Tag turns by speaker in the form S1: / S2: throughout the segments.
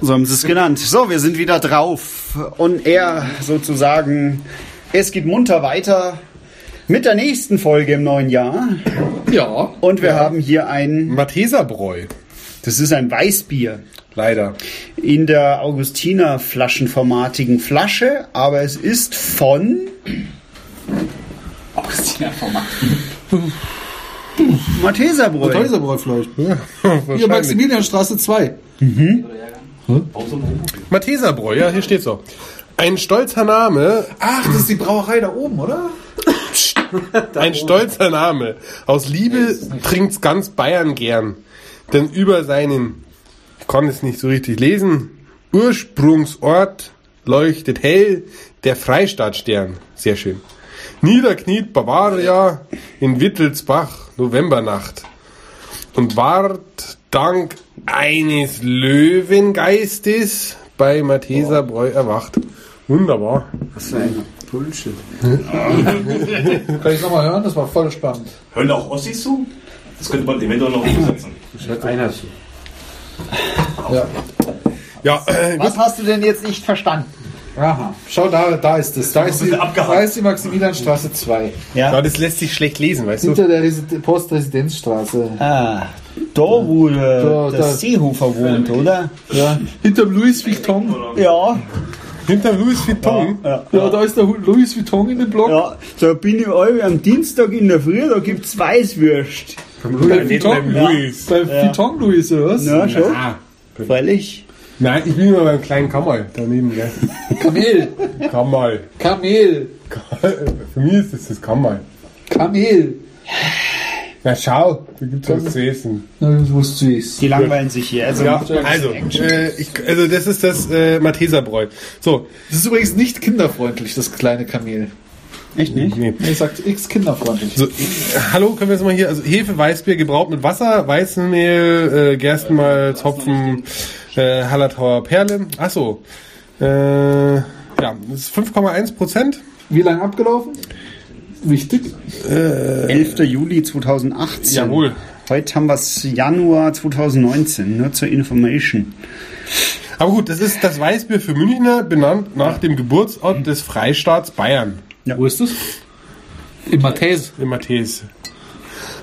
S1: So haben sie es genannt. So, wir sind wieder drauf. Und er sozusagen, es geht munter weiter mit der nächsten Folge im neuen Jahr.
S2: Ja.
S1: Und wir haben hier ein,
S3: Matheserbräu.
S1: das ist ein Weißbier
S3: Leider.
S1: in der Augustiner flaschenformatigen Flasche, aber es ist von Matheserbräu.
S2: Häuserbräu vielleicht. Hier
S3: Wahrscheinlich.
S2: Maximilianstraße 2.
S3: Matheserbräu, ja, hier steht so. Ein stolzer Name,
S2: Ach, das ist die Brauerei da oben, oder?
S3: ein stolzer Name. Aus Liebe trinkt's ganz Bayern gern. Denn über seinen, ich kann es nicht so richtig lesen, Ursprungsort leuchtet hell der Freistaatstern. Sehr schön. Niederkniet Bavaria in Wittelsbach, Novembernacht. Und ward dank eines Löwengeistes bei Matheserbräu erwacht. Wunderbar.
S1: Was für ein Bullshit.
S2: Kann ich nochmal hören? Das war voll spannend.
S4: Hören auch Ossis zu? Das könnte man eventuell noch umsetzen.
S5: Einer zu.
S2: Ja.
S3: Ja, äh,
S1: Was hast du denn jetzt nicht verstanden?
S2: Aha. Schau, da, da ist es. Da ist, die, da ist die Maximilianstraße 2.
S3: ja, das lässt sich schlecht lesen, weißt du?
S2: Hinter der Resi- Postresidenzstraße.
S1: Ah, da wo der,
S2: Da,
S1: der
S2: da.
S1: Seehofer wohnt, oder?
S2: Ja. Hinterm Louis Vuitton.
S1: Ja,
S3: Hinter Louis Vuitton.
S1: ja.
S2: Ja, da ist der Louis Vuitton in dem Block.
S1: Ja, da bin ich alle am Dienstag in der Früh, da gibt's Weißwürst.
S2: Bei
S3: Nicht
S2: Vuitton,
S3: beim Louis.
S2: Bei Vuitton Louis, oder was?
S1: Ja, schon.
S3: Ah,
S1: Freilich.
S3: nein, ich bin immer beim kleinen Kammerl daneben, gell?
S2: Kamel.
S3: Kammerl.
S2: Kamel.
S3: Für mich ist das das Kammerl.
S2: Kamel.
S3: Na schau, da gibt's was zu essen.
S2: Na, das wusst du es.
S1: Die langweilen sich hier. Also,
S3: Ja, also, äh, ich, also das ist das äh, Matheserbräu. So,
S2: Das ist übrigens nicht kinderfreundlich, das kleine Kamel.
S1: Echt nicht?
S3: nee.
S2: Er sagt X kinderfreundlich.
S3: So, äh, hallo, können wir jetzt mal hier, also Hefe, Weißbier, gebraut mit Wasser, Weizenmehl, äh, Gerstenmalz, Hopfen, äh, Hallertauer Perle. Ach so, äh, ja, das ist 5,1 Prozent.
S2: Wie lange abgelaufen? Wichtig.
S1: 11. Juli 2018.
S3: Jawohl.
S1: Heute haben wir es Januar 2019, nur zur Information.
S3: Aber gut, das ist das Weißbier für Münchner, benannt nach dem Geburtsort des Freistaats Bayern,
S2: Wo ist das? Im Matthäus.
S3: in Matthäus.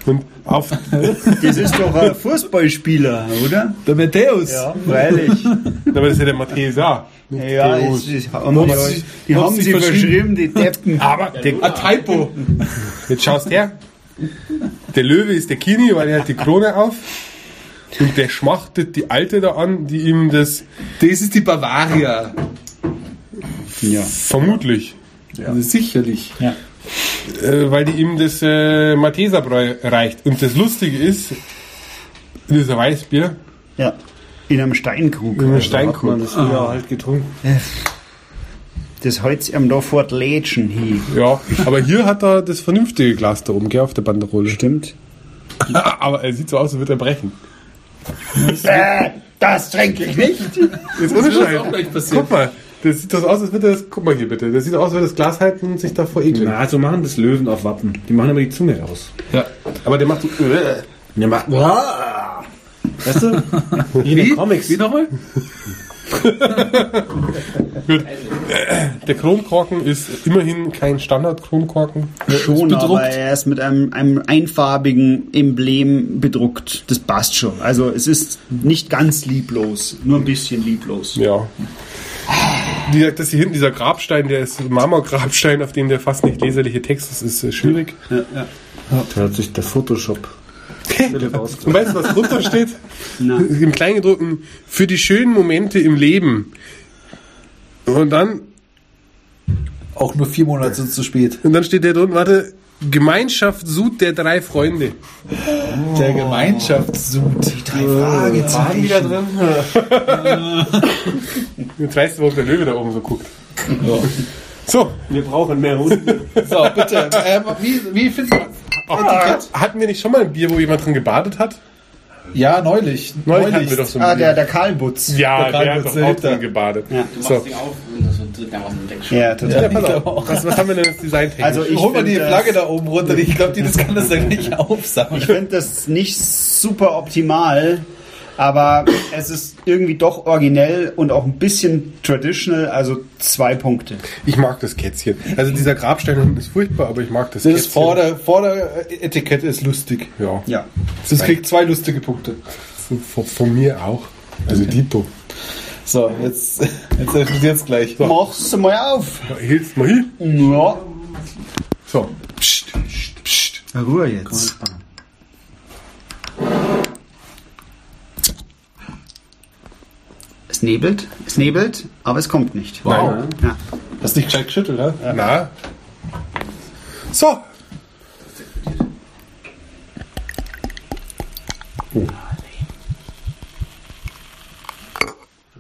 S3: Und auf,
S1: Das ist doch ein Fußballspieler, oder?
S2: Der Matthäus.
S1: Ja, freilich.
S3: aber das ist ja der Matthäus auch.
S1: Ja,
S3: Rus.
S1: es, haben die,
S2: sie-
S1: die haben
S2: sie verschrieben-
S1: verschrieben, die Deppen.
S3: Aber der,
S2: Ein Typo.
S3: Jetzt schaust her. Der Löwe ist der Kini, weil er hat die Krone auf. Und der schmachtet die Alte da an, die ihm das
S2: Das ist die Bavaria.
S1: Ja.
S3: vermutlich,
S2: Also sicherlich.
S1: ja.
S3: äh, weil die ihm das äh, Matheserbräu reicht. Und das Lustige ist, das ist ein Weißbier
S1: ja. In einem Steinkrug.
S3: in einem Steinkrug.
S5: das früher halt getrunken.
S1: Das Holz am da fort Lädchen hier.
S3: Ja, aber hier hat er das vernünftige Glas da oben, gell, auf der Banderole.
S1: Stimmt.
S3: aber er sieht so aus, als würde er brechen.
S1: Äh, das trinke ich nicht.
S3: Jetzt ohne
S2: wird
S3: Scheiß.
S2: auch gleich passieren.
S3: Guck mal, das sieht das aus, als würde das. Guck mal hier bitte. Das sieht aus, als würde das Glas halten und sich davor ekeln.
S5: Na, so machen das Löwen auf Wappen. Die machen immer die Zunge raus.
S2: Ja.
S3: Aber der macht so. Äh.
S5: Ja, ma weißt du? Wie in den Comics.
S2: Wie nochmal?
S3: Gut. Der Kronkorken ist immerhin kein Standard-Kronkorken.
S1: Schon,
S2: bedruckt.
S1: aber er ist mit einem, einem einfarbigen Emblem bedruckt. Das passt schon. Also es ist nicht ganz lieblos, nur ein bisschen lieblos.
S3: Ja. Wie gesagt, das hier hinten, dieser Grabstein, der ist Marmorgrabstein, auf dem der fast nicht leserliche Text ist, ist äh, schwierig.
S5: Da hat sich der Photoshop.
S3: Und weißt du, was drunter steht? Im Kleingedruckten, für die schönen Momente im Leben. Und dann,
S2: Auch nur vier Monate sind zu spät.
S3: und dann steht der drunten, warte, Gemeinschaft Sud der drei Freunde.
S2: Der Gemeinschaftssud. Die drei
S5: Waren wieder drin?
S3: Jetzt weißt du, warum der Löwe da oben so guckt. So,
S5: Wir brauchen mehr Hunde.
S2: So, bitte. Ähm, wie, wie findest du Etikett?
S3: hatten wir nicht schon mal ein Bier, wo jemand drin gebadet hat?
S2: Ja, neulich.
S3: Neulich hatten wir doch so ein
S1: Ah,
S3: Bier.
S1: der, der Karlbutz.
S3: ja,
S2: der
S3: der,
S2: Karl
S3: hat doch auch drin gebadet.
S1: Ja.
S3: So.
S6: Ding auf und das wird
S5: drückt einfach den Deck schon.
S1: Ja, total.
S3: Ja, pass auf. Was, was haben wir denn als Design
S1: Also ich
S2: Hol mal die Flagge da oben runter. Ich glaube, die das kann das dann nicht aufsammeln.
S1: Ich finde das nicht super optimal, aber es ist irgendwie doch originell und auch ein bisschen traditional, also zwei Punkte.
S3: Ich mag das Kätzchen. Also dieser Grabstein ist furchtbar, aber ich mag das
S2: Das
S3: Kätzchen.
S2: Vorder-, Vorder-Etikette ist lustig.
S3: Ja.
S1: Ja.
S2: Das kriegt zwei lustige Punkte.
S3: Von, von, von mir auch. Also Dito.
S2: So, jetzt, jetzt explodiert's gleich. So.
S1: Mach's mal auf.
S3: Hilfst mal hin.
S1: Ja.
S3: So.
S2: Psst, psst, psst.
S1: Ruhe jetzt. Es nebelt, es nebelt, aber es kommt nicht.
S2: Wow.
S1: Ja.
S2: Hast nicht gescheit geschüttelt, ne?
S3: Na. So.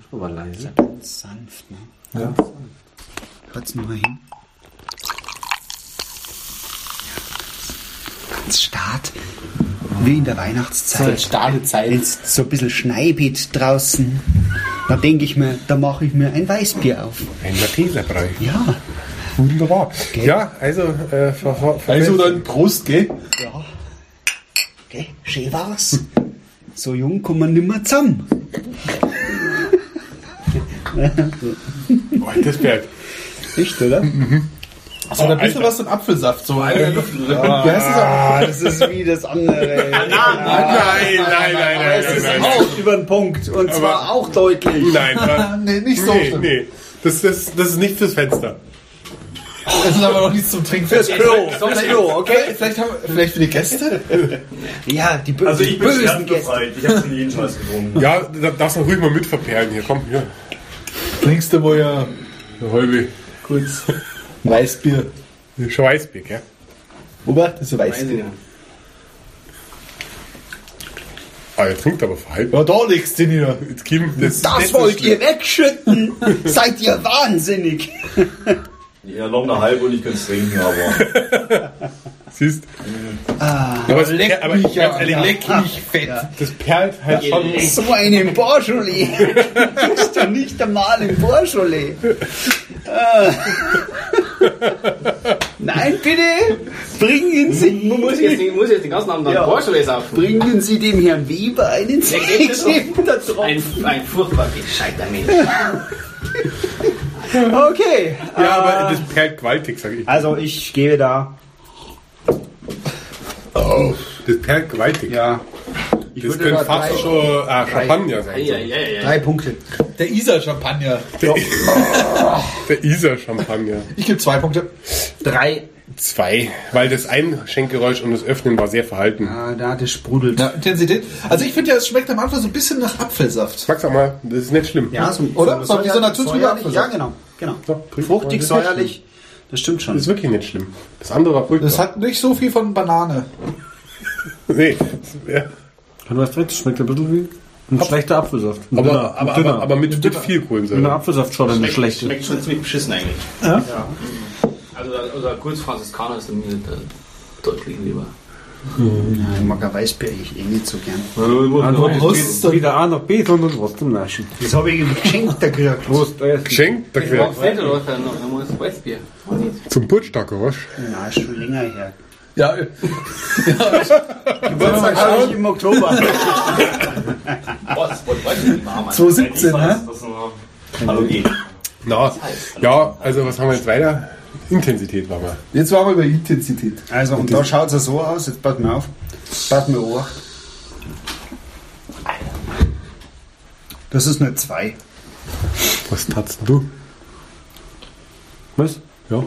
S5: Aber leise.
S1: Ganz sanft, ne?
S2: Ja.
S1: Hört's nur mal hin. Ganz start. Wie in der Weihnachtszeit.
S2: Starke Zeit.
S1: Wenn es so ein bisschen schneibit draußen, da denke ich mir, da mache ich mir ein Weißbier auf.
S3: Ein Malteserbrei.
S1: Ja.
S3: Wunderbar. Ja, also, äh, ver, ver, ver,
S2: Also dann Prost, gell?
S1: Ja. Okay, schön war's. So jung kommen wir nimmer zusammen.
S3: oh, das Pferd.
S1: Echt, oder?
S2: So, ein bisschen
S3: Alter.
S2: was von Apfelsaft. So.
S5: Eine Luft.
S2: heißt das?
S1: Ah, das ist wie das andere.
S3: Nein, nein, nein, nein,
S1: Es
S3: nein,
S1: ist
S3: nein.
S1: auch über den Punkt und zwar auch deutlich.
S3: Nein,
S2: nee, nicht so
S3: nee, nee. Das, das, das ist nicht fürs Fenster.
S2: Das ist aber noch nichts zum Trinken.
S1: Fürs Klo, fürs Klo, okay?
S2: Vielleicht, haben, vielleicht für die Gäste?
S1: Ja, die, bö
S4: Also ich bin
S1: bösen Gäste.
S4: Ich hab's in jeden Scheiß getrunken.
S3: Ja, da darfst du ruhig mal mit verperlen. Hier, komm, hier.
S2: Trinkst du wohl ja
S3: halbe
S2: kurz Weißbier.
S3: Schweißbier, gell?
S2: Robert, das ist
S5: ich
S2: Weißbier.
S3: Ah, er trinkt aber verhalten.
S2: Ja, da legst du nieder.
S3: Jetzt Kim, das,
S1: Das wollt ihr wegschütten? Seid ihr wahnsinnig?
S4: Ja, noch eine halbe und ich könnte es trinken, aber
S3: Siehst aber, es, aber ganz ehrlich,
S2: leck mich fett.
S3: das perlt halt schon.
S1: So einen Borscholé. Du bist ja nicht einmal im Borscholé. Nein, bitte. Bringen Sie,
S5: Man muss jetzt, den- muss jetzt den ganzen Abend dann
S1: Ja.
S5: Vorschule saufen.
S1: bringen Sie dem Herrn Weber einen sechshebender.
S5: Ein, ein furchtbar gescheiter Mensch.
S1: Okay.
S3: Ja, aber das perlt gewaltig, sag ich.
S1: Also ich gebe da.
S3: Das perlt gewaltig.
S1: Ja.
S3: das könnte fast schon äh, Champagner sein.
S5: Ja, ja, ja.
S1: Drei Punkte.
S2: Der Isar-Champagner.
S3: Der Isar-Champagner.
S2: Ich gebe zwei Punkte.
S1: Drei.
S3: Zwei, weil das Einschenkgeräusch und das Öffnen war sehr verhalten.
S1: Ah, da das sprudelt.
S2: Ja, Intensität. Also ich finde ja, es schmeckt am Anfang so ein bisschen nach Apfelsaft.
S3: Sag's auch mal, das ist nicht schlimm.
S1: Ja, so,
S2: Oder?
S1: So,
S2: So wie so
S1: säuerlich.
S2: Apfelsaft.
S1: Ja, genau. genau.
S3: So.
S1: Fruchtig,
S3: Das
S1: säuerlich. Das stimmt schon.
S3: Das ist wirklich nicht schlimm. Das andere war furchtbar.
S2: Das hat nicht so viel von Banane.
S3: nee, ja.
S5: Du hast recht, schmeckt ein bisschen wie ein schlechter Apfelsaft. Ein
S3: aber,
S5: dünner,
S3: aber,
S5: ein dünner.
S3: aber, aber mit, mit viel
S5: Eine
S3: Kohlensäure.
S5: Apfelsaftschorle, eine schlechte.
S6: Schmeckt schon ziemlich beschissen eigentlich.
S5: Ja?
S6: Also, also ein gutes Franziskaner ist mir der deutlich lieber.
S1: Ja, ich mag ein Weißbier eigentlich eh nicht so gern.
S5: Also
S2: Prost.
S5: nicht wieder A nach B, sondern trotzdem naschen.
S1: Das habe ich geschenkt gekriegt.
S5: Prost, essen.
S3: Geschenkt dafür.
S6: Warum fällt er doch dann noch? Muss Weißbier.
S3: Zum Geburtstag, was?
S1: Na, ist schon länger her.
S2: Ja,
S1: Geburtstag habe ich im Oktober.
S6: Was? Was weiß ich nicht, Mama.
S2: 2017, ne?
S4: Halogen.
S3: Na, ja, also was haben wir jetzt weiter? Intensität war mal.
S2: Jetzt waren wir über Intensität.
S1: Also, und da schaut es so aus. Jetzt pass mir auf. Pass mir auf. Das ist eine 2.
S3: Was tatst du?
S5: Was?
S3: Ja,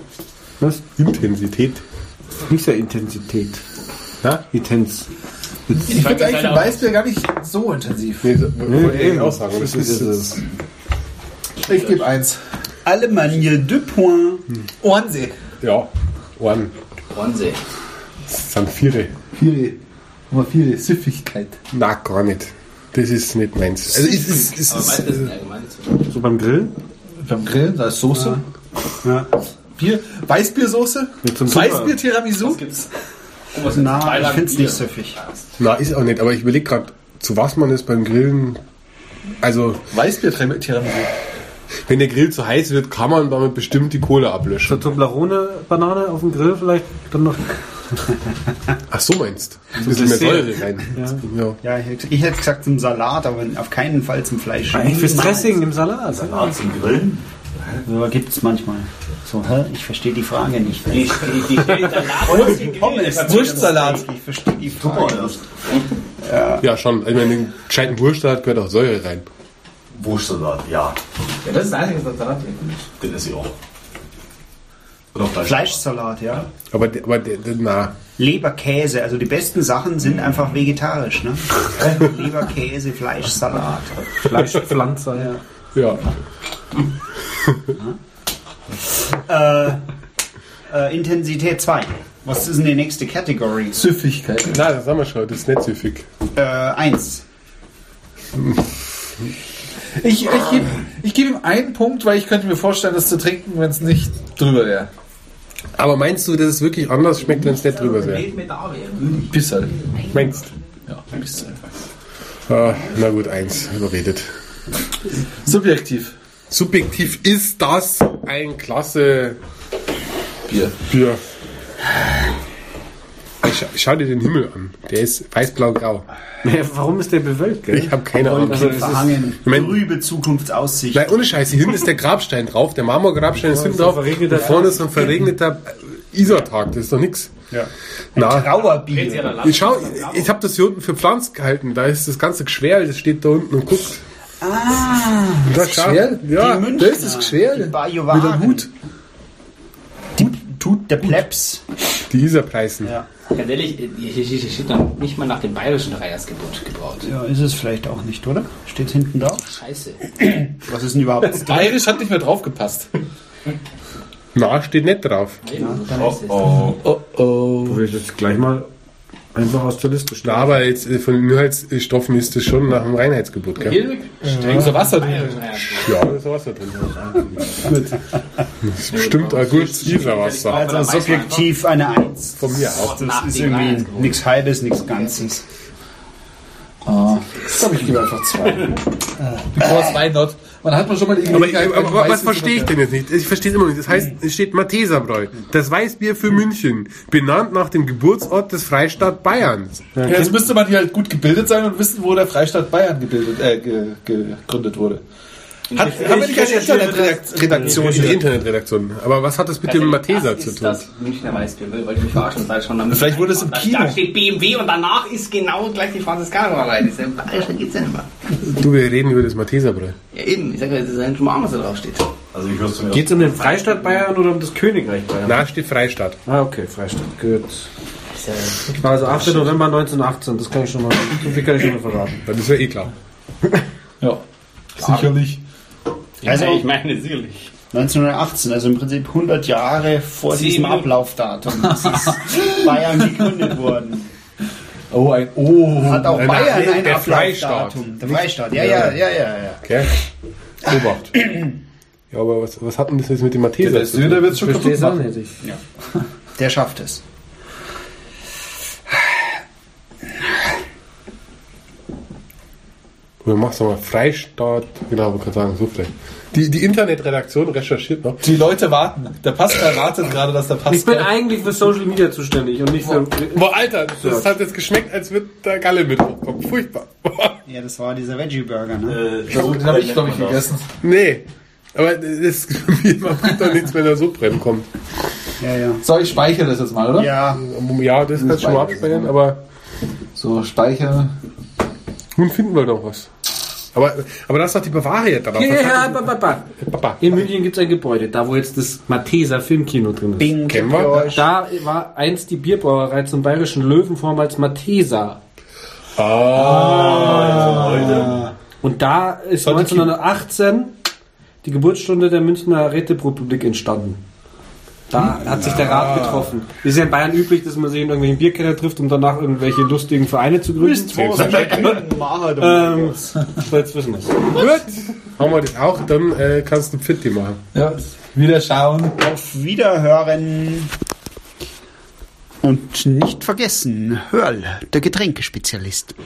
S5: Was?
S3: Intensität.
S5: Nicht sehr Intensität.
S3: Ja?
S5: Intens.
S2: Ich finde eigentlich für Weißbier gar nicht so intensiv.
S3: Nee, ich
S5: eben.
S3: auch sagen. Das ist,
S5: es.
S2: Ich gebe eins.
S1: Allemagne de Point.
S2: Ohrensee.
S3: ja, Ohren.
S6: Wahnsinn.
S3: Das sind Viere.
S2: Viele. Aber viele Süffigkeit.
S3: Na, gar nicht. Das ist nicht meins. Also, es ist, es
S6: Aber
S3: ist,
S6: meistens ist allgemein so.
S5: Beim Grillen?
S2: Beim Grillen, da ist Soße.
S1: Ja.
S2: Bier, Weißbiersoße.
S5: Mit
S1: Na, ich finde es nicht süffig.
S3: na, ist auch nicht. Aber ich überlege gerade, zu was man es beim Grillen. Also,
S2: Weißbier Tiramisu.
S3: wenn der Grill zu heiß wird, kann man damit bestimmt die Kohle
S5: So
S3: ablöschen.
S5: Toblerone-Banane auf dem Grill vielleicht dann noch.
S3: Ach so meinst du? Ein bisschen mehr. Säure rein. Ja.
S1: Ja, ich hätte- ich hätte gesagt zum Salat, aber auf keinen Fall zum Fleisch.
S5: Eigentlich fürs Dressing im Salat.
S4: Salat zum Grillen.
S1: Aber gibt es manchmal. So, hä? Ich verstehe die Frage nicht.
S6: Die, die, die Salat
S1: Pommes.
S2: Wurstsalat.
S1: Ich verstehe die Frage nicht.
S3: ja, schon. Ich meine, in den gescheiten Wurstsalat gehört auch Säure rein.
S4: Wurstsalat, ja.
S6: Ja, das ist das Einzige, was Salat
S4: Den esse ich auch. Oder Fleisch.
S1: Fleischsalat, ja.
S3: Aber, der- aber na,
S1: Leberkäse, also die besten Sachen sind einfach vegetarisch, ne? Leberkäse, Fleischsalat.
S5: Fleischpflanze, ja.
S3: ja.
S1: Äh, äh, Intensität 2. Was ist denn die nächste Category?
S2: Süffigkeit.
S3: Na, das haben wir schon. Das ist nicht süffig.
S1: Äh, 1.
S2: Ich, ich gebe ich geb ihm einen Punkt, weil ich könnte mir vorstellen, das zu trinken, wenn es nicht drüber wäre.
S3: Aber meinst du, dass es wirklich anders schmeckt, wenn es nicht drüber wäre?
S2: Bissel.
S3: Meinst
S2: Ja, Bissel.
S3: ah, Na gut, eins. Überredet.
S2: Subjektiv.
S3: Subjektiv ist das ein klasse
S2: Bier.
S3: Bier. Ich scha schau dir den Himmel an. Der ist weiß-blau-grau.
S5: Ja, Warum ist der bewölkt, gell?
S3: Ich habe keine Ahnung.
S5: Also, das ist,
S1: Verhangen.
S3: Ich mein-
S1: Trübe Zukunftsaussicht.
S3: Nein, ohne Scheiß. Hier hinten ist der Grabstein drauf. Der Marmorgrabstein ist hinten drauf. Und vorne ist so ein verregneter Isartag. Das ist doch nix.
S1: Ja.
S3: Na,
S1: Trauerbier.
S3: ich schau, ich habe das hier unten für Pflanz gehalten. Da ist das ganze Geschwerl, das steht da unten und guckt. Ah, das
S2: Geschwerl?
S3: Ja,
S1: Die
S2: Das ist das Geschwerl.
S1: Die
S2: Mit
S1: Bajuwaren.
S2: einem Hut.
S1: Die Tut der Plebs.
S3: die Isarpreisen.
S1: Ja.
S6: Ganz ehrlich, hier steht dann nicht mal nach dem bayerischen Dreiersgebot gebaut.
S1: ja, ist es vielleicht auch nicht, oder? Steht hinten drauf?
S6: Scheiße.
S1: Was ist denn überhaupt?
S2: Bayerisch hat nicht mehr draufgepasst.
S3: Na, steht nicht drauf.
S4: Oh,
S2: Oh oh.
S5: will ich jetzt gleich mal einfach aus der Liste stellen.
S3: aber jetzt äh, von den Inhaltsstoffen ist das schon nach dem Reinheitsgebot, gell?
S6: Hier steht
S2: So Wasser drin.
S3: Ja, da ist Wasser drin. Das ist bestimmt ein gutes Isarwasser.
S1: Also subjektiv eine 1.
S3: Von mir auch.
S1: Das ist irgendwie nichts Halbes, nichts Ganzes.
S2: Ah, ich glaube, ich gebe einfach zwei. Because why not? Man hat man schon mal die
S3: Aber,
S2: Gelegenheit,
S3: aber, aber was verstehe ich denn jetzt nicht? Ich verstehe es immer nicht. Das heißt, es steht Matheserbräu. Das Weißbier für München. Benannt nach dem Geburtsort des Freistaat Bayerns.
S2: Ja, jetzt müsste man hier halt gut gebildet sein und wissen, wo der Freistaat Bayern gebildet, äh, ge, gegründet wurde. Hat, haben wir nicht eine Internetredaktion
S3: Die? Internetredaktion. Aber was hat das mit dem Matheser zu tun?
S6: das Münchner Weißbier, wollte ich mich verarschen. Das schon damit
S2: Vielleicht wurde es im Kino.
S6: Da steht BMW und danach ist genau gleich die Franziskanerei. Das ist ja bayerischer geht's ja nicht mehr.
S3: Du, wir reden über das Matheserbräu.
S6: Ja eben, ich sag ja, das ist ein Schmarrn, was da drauf steht.
S4: Also ich höre
S5: Geht es um den Freistaat Bayern oder um das Königreich Bayern?
S3: Na, steht Freistaat.
S5: Ah, okay, Freistaat. Gut. Also 8. November 1918, das kann ich schon mal, so viel kann ich schon mal verraten.
S3: Das ist ja eh klar.
S2: Ja, sicherlich.
S1: Also
S6: ich meine, sicherlich.
S1: 1918, also im Prinzip 100 Jahre vor
S6: Zehn
S1: diesem. Ablaufdatum ist Bayern gegründet worden.
S2: Oh, ein Oh.
S1: Hat auch Bayern ein
S3: der
S1: Ablaufdatum. Der Freistaat, ja, ja, ja, ja, ja.
S3: Gell? Obacht. Ja, aber was, was hat denn das jetzt mit dem
S2: Der
S3: zu tun?
S2: Söder wird es schon kaputt machen.
S1: Der schafft es.
S3: Oder machst du mal Freistaat? Genau, wollte gerade sagen, so vielleicht. Die, die Internetredaktion recherchiert noch.
S2: Die Leute warten. Der Pascal wartet gerade, dass der
S5: Ich bin
S2: Pascal...
S5: eigentlich für Social Media zuständig und nicht für.
S3: Boah, Alter, das hat jetzt geschmeckt, als wird der Galle mit hochkommen. Furchtbar. Boah.
S1: Ja, das war dieser Veggie-Burger, ne?
S4: Äh,
S2: Den habe ich, glaube ich, gegessen.
S3: Nee. Aber das macht doch nichts, wenn er so brennen kommt.
S1: Ja, ja.
S2: So, ich speichere das jetzt mal, oder?
S1: Ja,
S3: Ja, das kannst du schon mal abspeichern, aber
S2: So, speichere.
S3: nun finden wir noch was. Aber, aber das ist doch die Bavaria darauf.
S5: Ja, ja, ba, ba, ba.
S3: Papa.
S5: In München gibt es ein Gebäude, da wo jetzt das Matheser Filmkino drin ist.
S1: Bing,
S3: Kennen wir?
S5: Da war einst die Bierbrauerei zum bayerischen Löwen vormals Matheser. Und da ist
S2: Sollte
S5: 1918 die Geburtsstunde der Münchner Räterepublik entstanden. Da hat sich der Rat getroffen. Ist ja in Bayern üblich, dass man sich in irgendwelchen Bierkeller trifft, um danach irgendwelche lustigen Vereine zu gründen. Ähm, so jetzt wissen wir es.
S3: Gut. Haben wir das auch, dann äh, kannst du Pfitti machen.
S2: Ja, wieder schauen.
S1: Auf Wiederhören. Und nicht vergessen, Hörl, der Getränkespezialist.